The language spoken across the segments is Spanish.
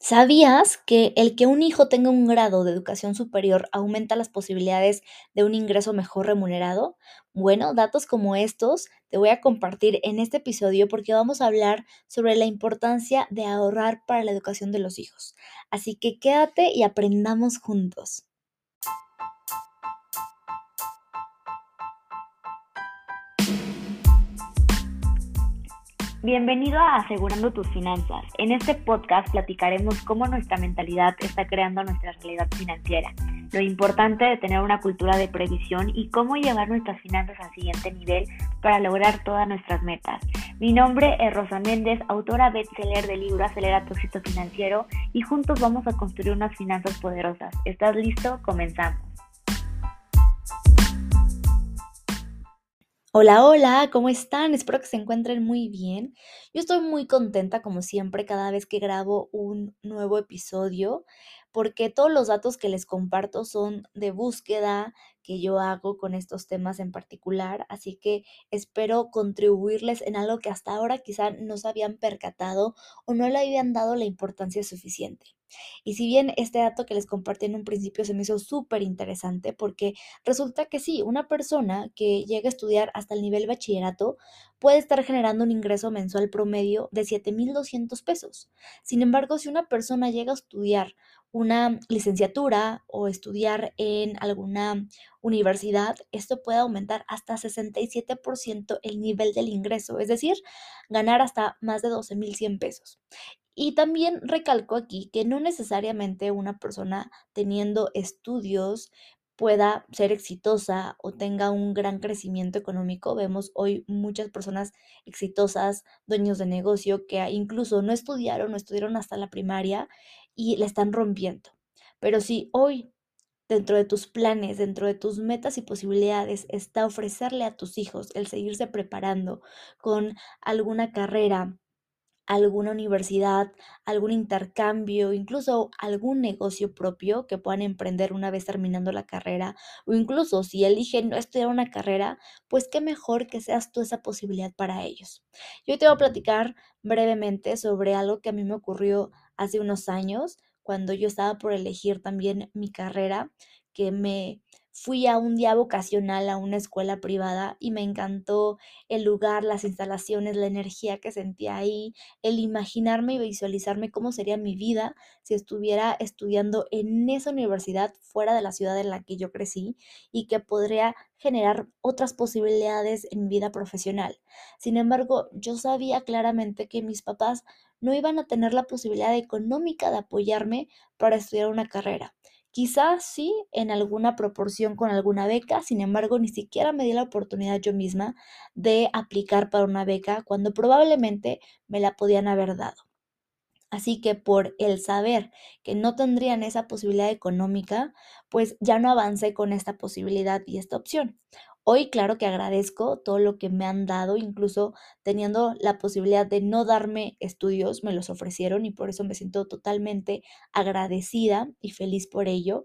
¿Sabías que el que un hijo tenga un grado de educación superior aumenta las posibilidades de un ingreso mejor remunerado? Bueno, datos como estos te voy a compartir en este episodio porque vamos a hablar sobre la importancia de ahorrar para la educación de los hijos. Así que quédate y aprendamos juntos. Bienvenido a Asegurando tus finanzas. En este podcast platicaremos cómo nuestra mentalidad está creando nuestra realidad financiera, lo importante de tener una cultura de previsión y cómo llevar nuestras finanzas al siguiente nivel para lograr todas nuestras metas. Mi nombre es Rosa Méndez, autora bestseller del libro Acelera tu éxito financiero y juntos vamos a construir unas finanzas poderosas. ¿Estás listo? Comenzamos. Hola, hola, ¿cómo están? Espero que se encuentren muy bien. Yo estoy muy contenta, como siempre, cada vez que grabo un nuevo episodio, porque todos los datos que les comparto son de búsqueda que yo hago con estos temas en particular, así que espero contribuirles en algo que hasta ahora quizá no se habían percatado o no le habían dado la importancia suficiente. Y si bien este dato que les compartí en un principio se me hizo súper interesante porque resulta que sí, una persona que llega a estudiar hasta el nivel bachillerato puede estar generando un ingreso mensual promedio de 7.200 pesos. Sin embargo, si una persona llega a estudiar una licenciatura o estudiar en alguna universidad, esto puede aumentar hasta 67% el nivel del ingreso, es decir, ganar hasta más de 12.100 pesos. Y también recalco aquí que no necesariamente una persona teniendo estudios pueda ser exitosa o tenga un gran crecimiento económico. Vemos hoy muchas personas exitosas, dueños de negocio, que incluso no estudiaron, no estudiaron hasta la primaria y la están rompiendo. Pero si hoy dentro de tus planes, dentro de tus metas y posibilidades está ofrecerle a tus hijos el seguirse preparando con alguna carrera, alguna universidad, algún intercambio, incluso algún negocio propio que puedan emprender una vez terminando la carrera, o incluso si eligen no estudiar una carrera, pues qué mejor que seas tú esa posibilidad para ellos. Yo te voy a platicar brevemente sobre algo que a mí me ocurrió hace unos años, cuando yo estaba por elegir también mi carrera, que me fui a un día vocacional a una escuela privada y me encantó el lugar, las instalaciones, la energía que sentía ahí, el imaginarme y visualizarme cómo sería mi vida si estuviera estudiando en esa universidad fuera de la ciudad en la que yo crecí y que podría generar otras posibilidades en mi vida profesional. Sin embargo, yo sabía claramente que mis papás no iban a tener la posibilidad económica de apoyarme para estudiar una carrera. Quizás sí en alguna proporción con alguna beca, sin embargo, ni siquiera me di la oportunidad yo misma de aplicar para una beca cuando probablemente me la podían haber dado. Así que por el saber que no tendrían esa posibilidad económica, pues ya no avancé con esta posibilidad y esta opción. Hoy, claro que agradezco todo lo que me han dado, incluso teniendo la posibilidad de no darme estudios, me los ofrecieron y por eso me siento totalmente agradecida y feliz por ello.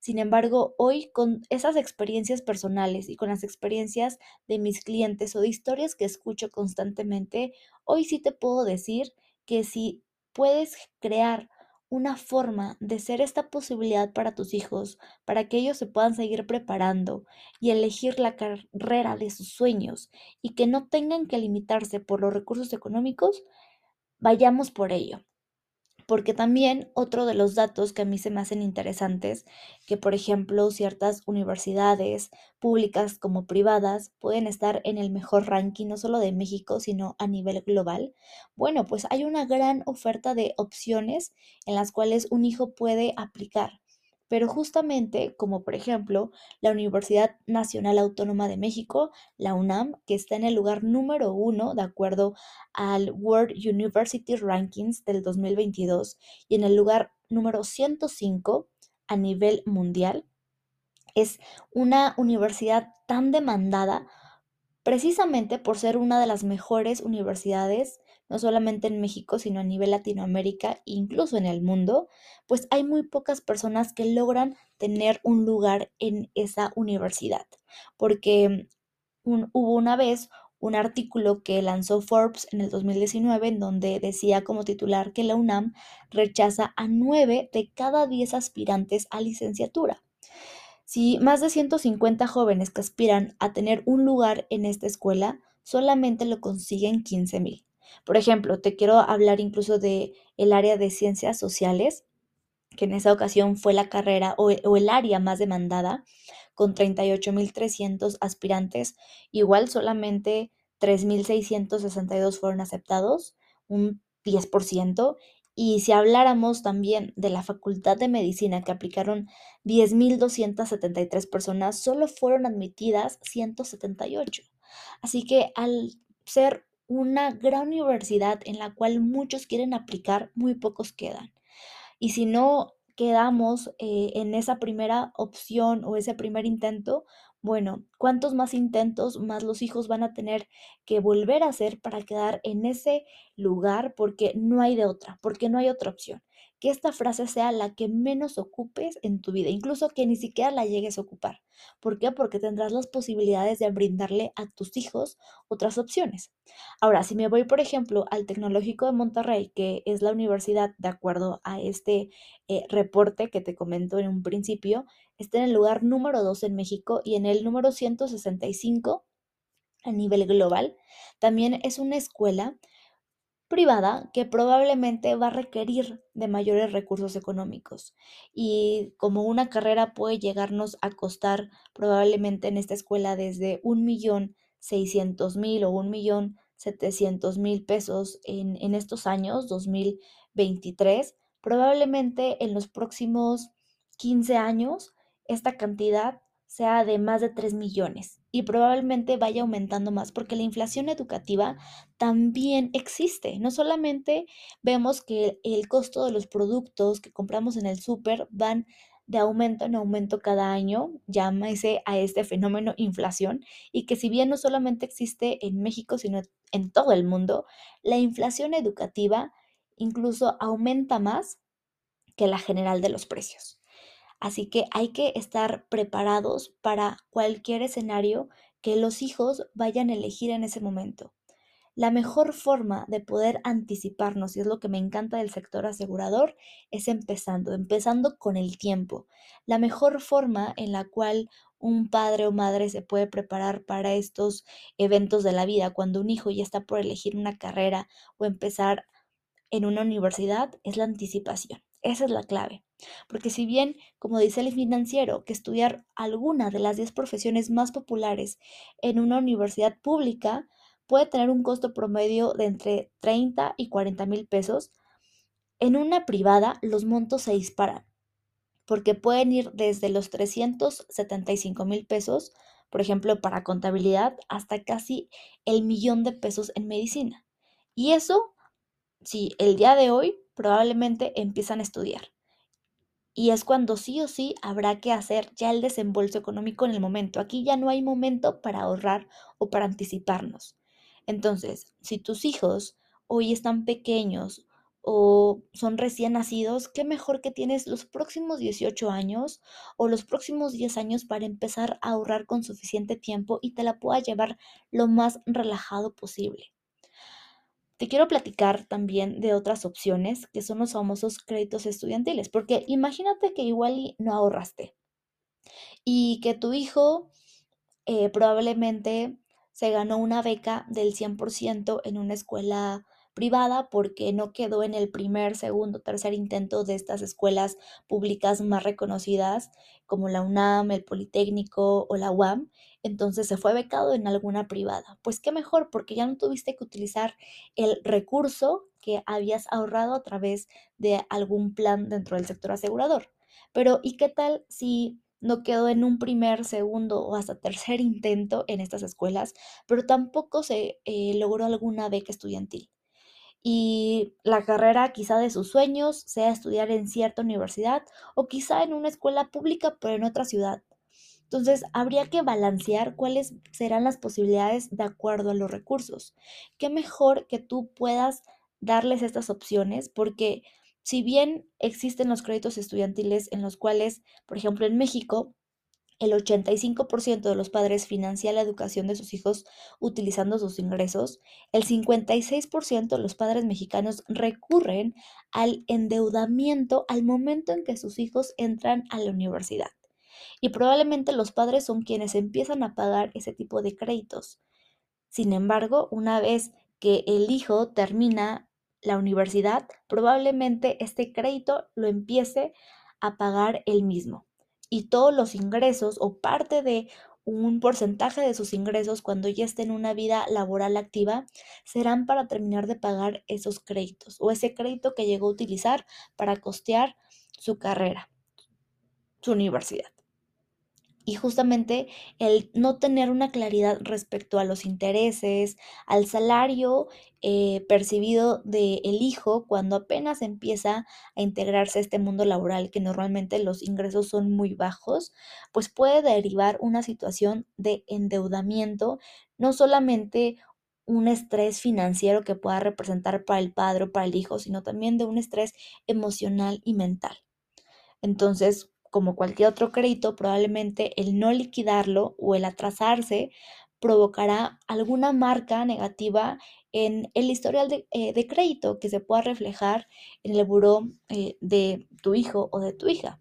Sin embargo, hoy con esas experiencias personales y con las experiencias de mis clientes o de historias que escucho constantemente, hoy sí te puedo decir que si puedes crear una forma de ser esta posibilidad para tus hijos, para que ellos se puedan seguir preparando y elegir la carrera de sus sueños y que no tengan que limitarse por los recursos económicos, vayamos por ello. Porque también otro de los datos que a mí se me hacen interesantes, que por ejemplo ciertas universidades públicas como privadas pueden estar en el mejor ranking no solo de México, sino a nivel global. Bueno, pues hay una gran oferta de opciones en las cuales un hijo puede aplicar. Pero justamente, como por ejemplo la Universidad Nacional Autónoma de México, la UNAM, que está en el lugar número uno de acuerdo al World University Rankings del 2022 y en el lugar número 105 a nivel mundial, es una universidad tan demandada precisamente por ser una de las mejores universidades no solamente en México, sino a nivel Latinoamérica e incluso en el mundo, pues hay muy pocas personas que logran tener un lugar en esa universidad, porque hubo una vez un artículo que lanzó Forbes en el 2019 en donde decía como titular que la UNAM rechaza a 9 de cada 10 aspirantes a licenciatura. Si más de 150 jóvenes que aspiran a tener un lugar en esta escuela, solamente lo consiguen 15 mil. Por ejemplo, te quiero hablar incluso de el área de ciencias sociales, que en esa ocasión fue la carrera o, o el área más demandada, con 38.300 aspirantes. Igual solamente 3.662 fueron aceptados, un 10%. Y si habláramos también de la Facultad de Medicina, que aplicaron 10.273 personas, solo fueron admitidas 178. Así que al ser una gran universidad en la cual muchos quieren aplicar, muy pocos quedan. Y si no quedamos eh, en esa primera opción o ese primer intento, bueno, ¿cuántos más intentos más los hijos van a tener que volver a hacer para quedar en ese lugar? Porque no hay de otra, porque no hay otra opción que esta frase sea la que menos ocupes en tu vida, incluso que ni siquiera la llegues a ocupar. ¿Por qué? Porque tendrás las posibilidades de brindarle a tus hijos otras opciones. Ahora, si me voy, por ejemplo, al Tecnológico de Monterrey, que es la universidad, de acuerdo a este eh, reporte que te comento en un principio, está en el lugar número 2 en México y en el número 165 a nivel global. También es una escuela privada que probablemente va a requerir de mayores recursos económicos. Y como una carrera puede llegarnos a costar probablemente en esta escuela desde un millón seiscientos mil o un millón setecientos mil pesos en, en estos años 2023 probablemente en los próximos 15 años esta cantidad sea de más de 3 millones y probablemente vaya aumentando más porque la inflación educativa también existe. No solamente vemos que el costo de los productos que compramos en el súper van de aumento en aumento cada año, llámese a este fenómeno inflación, y que si bien no solamente existe en México, sino en todo el mundo, la inflación educativa incluso aumenta más que la general de los precios. Así que hay que estar preparados para cualquier escenario que los hijos vayan a elegir en ese momento. La mejor forma de poder anticiparnos, y es lo que me encanta del sector asegurador, es empezando, empezando con el tiempo. La mejor forma en la cual un padre o madre se puede preparar para estos eventos de la vida, cuando un hijo ya está por elegir una carrera o empezar en una universidad, es la anticipación. Esa es la clave. Porque si bien, como dice el financiero, que estudiar alguna de las 10 profesiones más populares en una universidad pública puede tener un costo promedio de entre 30 y 40 mil pesos, en una privada los montos se disparan, porque pueden ir desde los 375 mil pesos, por ejemplo, para contabilidad, hasta casi el millón de pesos en medicina. Y eso, si el día de hoy probablemente empiezan a estudiar. Y es cuando sí o sí habrá que hacer ya el desembolso económico en el momento. Aquí ya no hay momento para ahorrar o para anticiparnos. Entonces, si tus hijos hoy están pequeños o son recién nacidos, qué mejor que tienes los próximos 18 años o los próximos 10 años para empezar a ahorrar con suficiente tiempo y te la pueda llevar lo más relajado posible. Te quiero platicar también de otras opciones que son los famosos créditos estudiantiles, porque imagínate que igual no ahorraste y que tu hijo eh, probablemente se ganó una beca del 100% en una escuela privada porque no quedó en el primer, segundo, tercer intento de estas escuelas públicas más reconocidas como la UNAM, el Politécnico o la UAM, entonces se fue becado en alguna privada. Pues qué mejor porque ya no tuviste que utilizar el recurso que habías ahorrado a través de algún plan dentro del sector asegurador. Pero ¿y qué tal si no quedó en un primer, segundo o hasta tercer intento en estas escuelas, pero tampoco se eh, logró alguna beca estudiantil? Y la carrera quizá de sus sueños sea estudiar en cierta universidad o quizá en una escuela pública pero en otra ciudad. Entonces, habría que balancear cuáles serán las posibilidades de acuerdo a los recursos. Qué mejor que tú puedas darles estas opciones porque si bien existen los créditos estudiantiles en los cuales, por ejemplo, en México, el 85% de los padres financia la educación de sus hijos utilizando sus ingresos, el 56% de los padres mexicanos recurren al endeudamiento al momento en que sus hijos entran a la universidad. Y probablemente los padres son quienes empiezan a pagar ese tipo de créditos. Sin embargo, una vez que el hijo termina la universidad, probablemente este crédito lo empiece a pagar él mismo. Y todos los ingresos o parte de un porcentaje de sus ingresos cuando ya esté en una vida laboral activa serán para terminar de pagar esos créditos o ese crédito que llegó a utilizar para costear su carrera, su universidad. Y justamente el no tener una claridad respecto a los intereses, al salario eh, percibido del hijo cuando apenas empieza a integrarse a este mundo laboral, que normalmente los ingresos son muy bajos, pues puede derivar una situación de endeudamiento, no solamente un estrés financiero que pueda representar para el padre o para el hijo, sino también de un estrés emocional y mental. Entonces, como cualquier otro crédito, probablemente el no liquidarlo o el atrasarse provocará alguna marca negativa en el historial de, eh, crédito que se pueda reflejar en el buró eh, de tu hijo o de tu hija.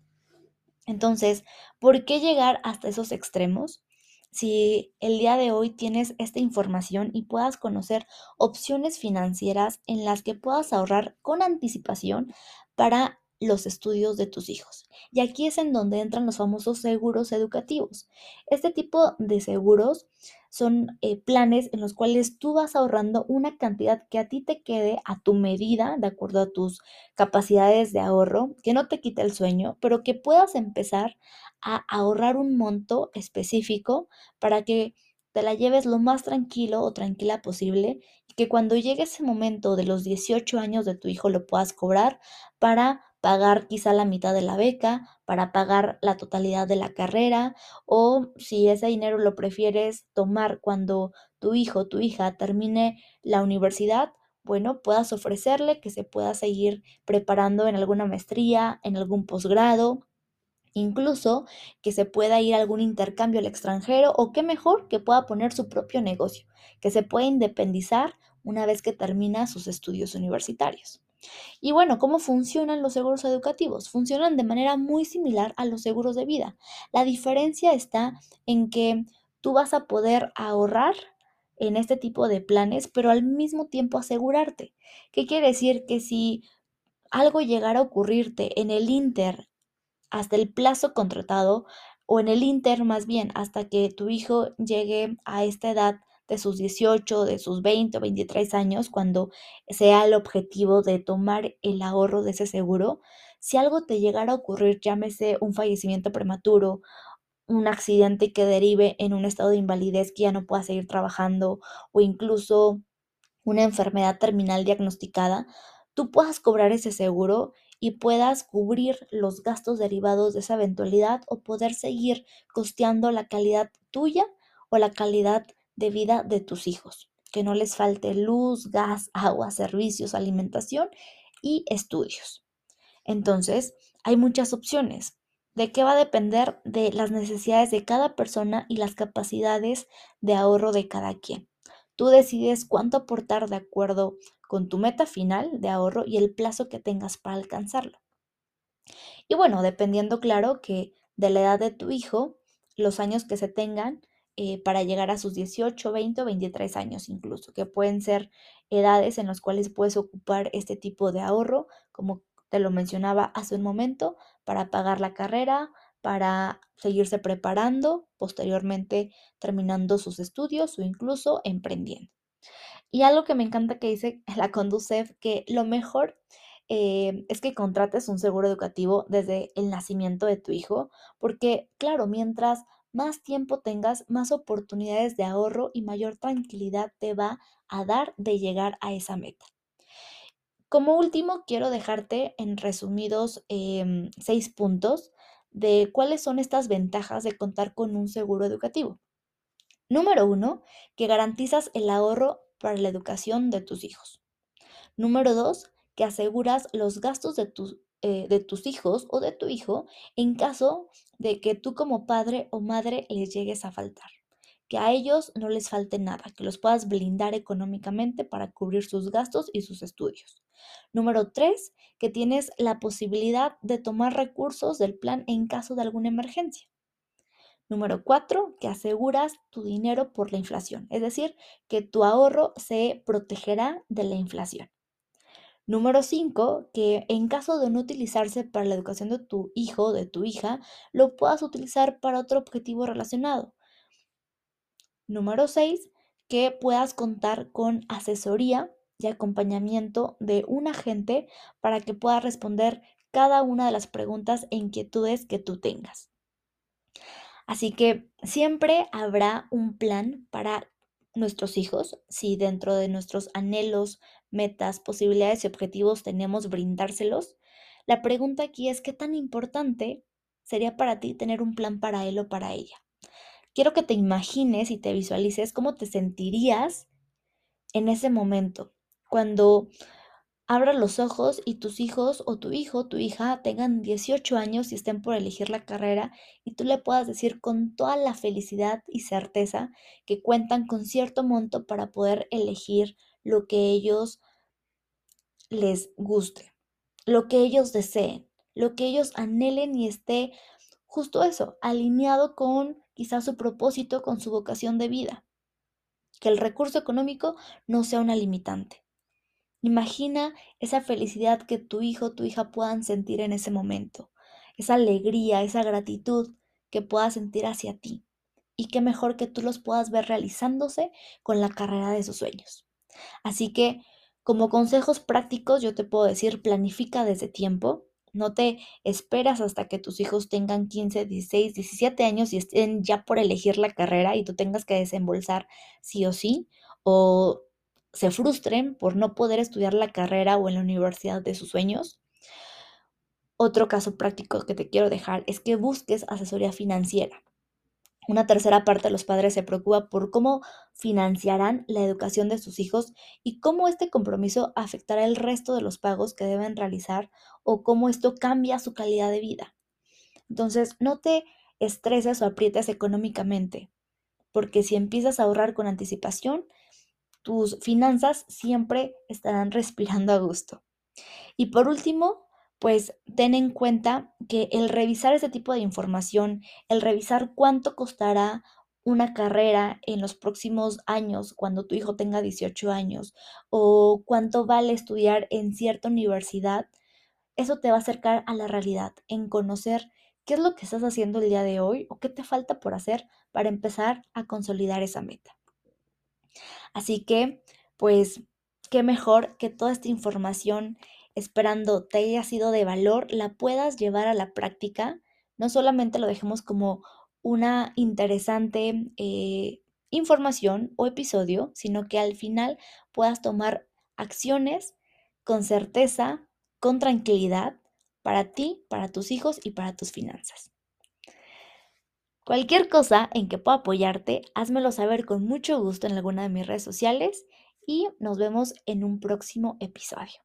Entonces, ¿por qué llegar hasta esos extremos? Si el día de hoy tienes esta información y puedas conocer opciones financieras en las que puedas ahorrar con anticipación para los estudios de tus hijos. Y aquí es en donde entran los famosos seguros educativos. Este tipo de seguros son eh, planes en los cuales tú vas ahorrando una cantidad que a ti te quede a tu medida, de acuerdo a tus capacidades de ahorro, que no te quite el sueño, pero que puedas empezar a ahorrar un monto específico para que te la lleves lo más tranquilo o tranquila posible y que cuando llegue ese momento de los 18 años de tu hijo lo puedas cobrar para pagar quizá la mitad de la beca, para pagar la totalidad de la carrera, o si ese dinero lo prefieres tomar cuando tu hijo tu hija termine la universidad, bueno, puedas ofrecerle que se pueda seguir preparando en alguna maestría, en algún posgrado, incluso que se pueda ir a algún intercambio al extranjero o qué mejor que pueda poner su propio negocio, que se pueda independizar una vez que termina sus estudios universitarios. Y bueno, ¿cómo funcionan los seguros educativos? Funcionan de manera muy similar a los seguros de vida. La diferencia está en que tú vas a poder ahorrar en este tipo de planes, pero al mismo tiempo asegurarte. ¿Qué quiere decir? Que si algo llegara a ocurrirte en el Inter hasta el plazo contratado, o en el Inter más bien, hasta que tu hijo llegue a esta edad de sus 18, de sus 20 o 23 años, cuando sea el objetivo de tomar el ahorro de ese seguro, si algo te llegara a ocurrir, llámese un fallecimiento prematuro, un accidente que derive en un estado de invalidez que ya no pueda seguir trabajando o incluso una enfermedad terminal diagnosticada, tú puedas cobrar ese seguro y puedas cubrir los gastos derivados de esa eventualidad o poder seguir costeando la calidad tuya o la calidad de vida de tus hijos, que no les falte luz, gas, agua, servicios, alimentación y estudios. Entonces, hay muchas opciones. ¿De qué va a depender? De las necesidades de cada persona y las capacidades de ahorro de cada quien. Tú decides cuánto aportar de acuerdo con tu meta final de ahorro y el plazo que tengas para alcanzarlo. Y bueno, dependiendo, claro, que de la edad de tu hijo, los años que se tengan, eh, para llegar a sus 18, 20 o 23 años incluso, que pueden ser edades en las cuales puedes ocupar este tipo de ahorro, como te lo mencionaba hace un momento, para pagar la carrera, para seguirse preparando, posteriormente terminando sus estudios o incluso emprendiendo. Y algo que me encanta que dice la Conducef, que lo mejor eh, es que contrates un seguro educativo desde el nacimiento de tu hijo, porque claro, mientras más tiempo tengas, más oportunidades de ahorro y mayor tranquilidad te va a dar de llegar a esa meta. Como último, quiero dejarte en resumidos em, seis puntos de cuáles son estas ventajas de contar con un seguro educativo. Número uno, que garantizas el ahorro para la educación de tus hijos. Número dos, que aseguras los gastos de tus, eh, de tus hijos o de tu hijo en caso de que tú como padre o madre les llegues a faltar. Que a ellos no les falte nada, que los puedas blindar económicamente para cubrir sus gastos y sus estudios. Número tres, que tienes la posibilidad de tomar recursos del plan en caso de alguna emergencia. Número cuatro, que aseguras tu dinero por la inflación, es decir, que tu ahorro se protegerá de la inflación. Número cinco, que en caso de no utilizarse para la educación de tu hijo o de tu hija, lo puedas utilizar para otro objetivo relacionado. Número seis, que puedas contar con asesoría y acompañamiento de un agente para que pueda responder cada una de las preguntas e inquietudes que tú tengas. Así que siempre habrá un plan para nuestros hijos, si dentro de nuestros anhelos, metas, posibilidades y objetivos tenemos brindárselos. La pregunta aquí es, ¿qué tan importante sería para ti tener un plan para él o para ella? Quiero que te imagines y te visualices cómo te sentirías en ese momento, cuando abra los ojos y tus hijos o tu hijo, tu hija tengan 18 años y estén por elegir la carrera y tú le puedas decir con toda la felicidad y certeza que cuentan con cierto monto para poder elegir lo que ellos les guste, lo que ellos deseen, lo que ellos anhelen y esté justo eso, alineado con quizás su propósito, con su vocación de vida. Que el recurso económico no sea una limitante. Imagina esa felicidad que tu hijo o tu hija puedan sentir en ese momento, esa alegría, esa gratitud que puedas sentir hacia ti. Y qué mejor que tú los puedas ver realizándose con la carrera de sus sueños. Así que, como consejos prácticos, yo te puedo decir, planifica desde tiempo. No te esperas hasta que tus hijos tengan 15, 16, 17 años y estén ya por elegir la carrera y tú tengas que desembolsar sí o sí. O se frustren por no poder estudiar la carrera o en la universidad de sus sueños. Otro caso práctico que te quiero dejar es que busques asesoría financiera. Una tercera parte de los padres se preocupa por cómo financiarán la educación de sus hijos y cómo este compromiso afectará el resto de los pagos que deben realizar o cómo esto cambia su calidad de vida. Entonces, no te estreses o aprietes económicamente, porque si empiezas a ahorrar con anticipación, tus finanzas siempre estarán respirando a gusto. Y por último, pues ten en cuenta que el revisar ese tipo de información, el revisar cuánto costará una carrera en los próximos años, cuando tu hijo tenga 18 años, o cuánto vale estudiar en cierta universidad, eso te va a acercar a la realidad, en conocer qué es lo que estás haciendo el día de hoy o qué te falta por hacer para empezar a consolidar esa meta. Así que, pues, qué mejor que toda esta información, esperando te haya sido de valor, la puedas llevar a la práctica. No solamente lo dejemos como una interesante eh, información o episodio, sino que al final puedas tomar acciones con certeza, con tranquilidad, para ti, para tus hijos y para tus finanzas. Cualquier cosa en que pueda apoyarte, házmelo saber con mucho gusto en alguna de mis redes sociales y nos vemos en un próximo episodio.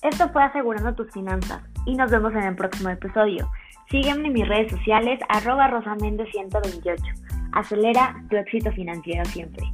Esto fue Asegurando tus finanzas y nos vemos en el próximo episodio. Sígueme en mis redes sociales arroba rosamende128. Acelera tu éxito financiero siempre.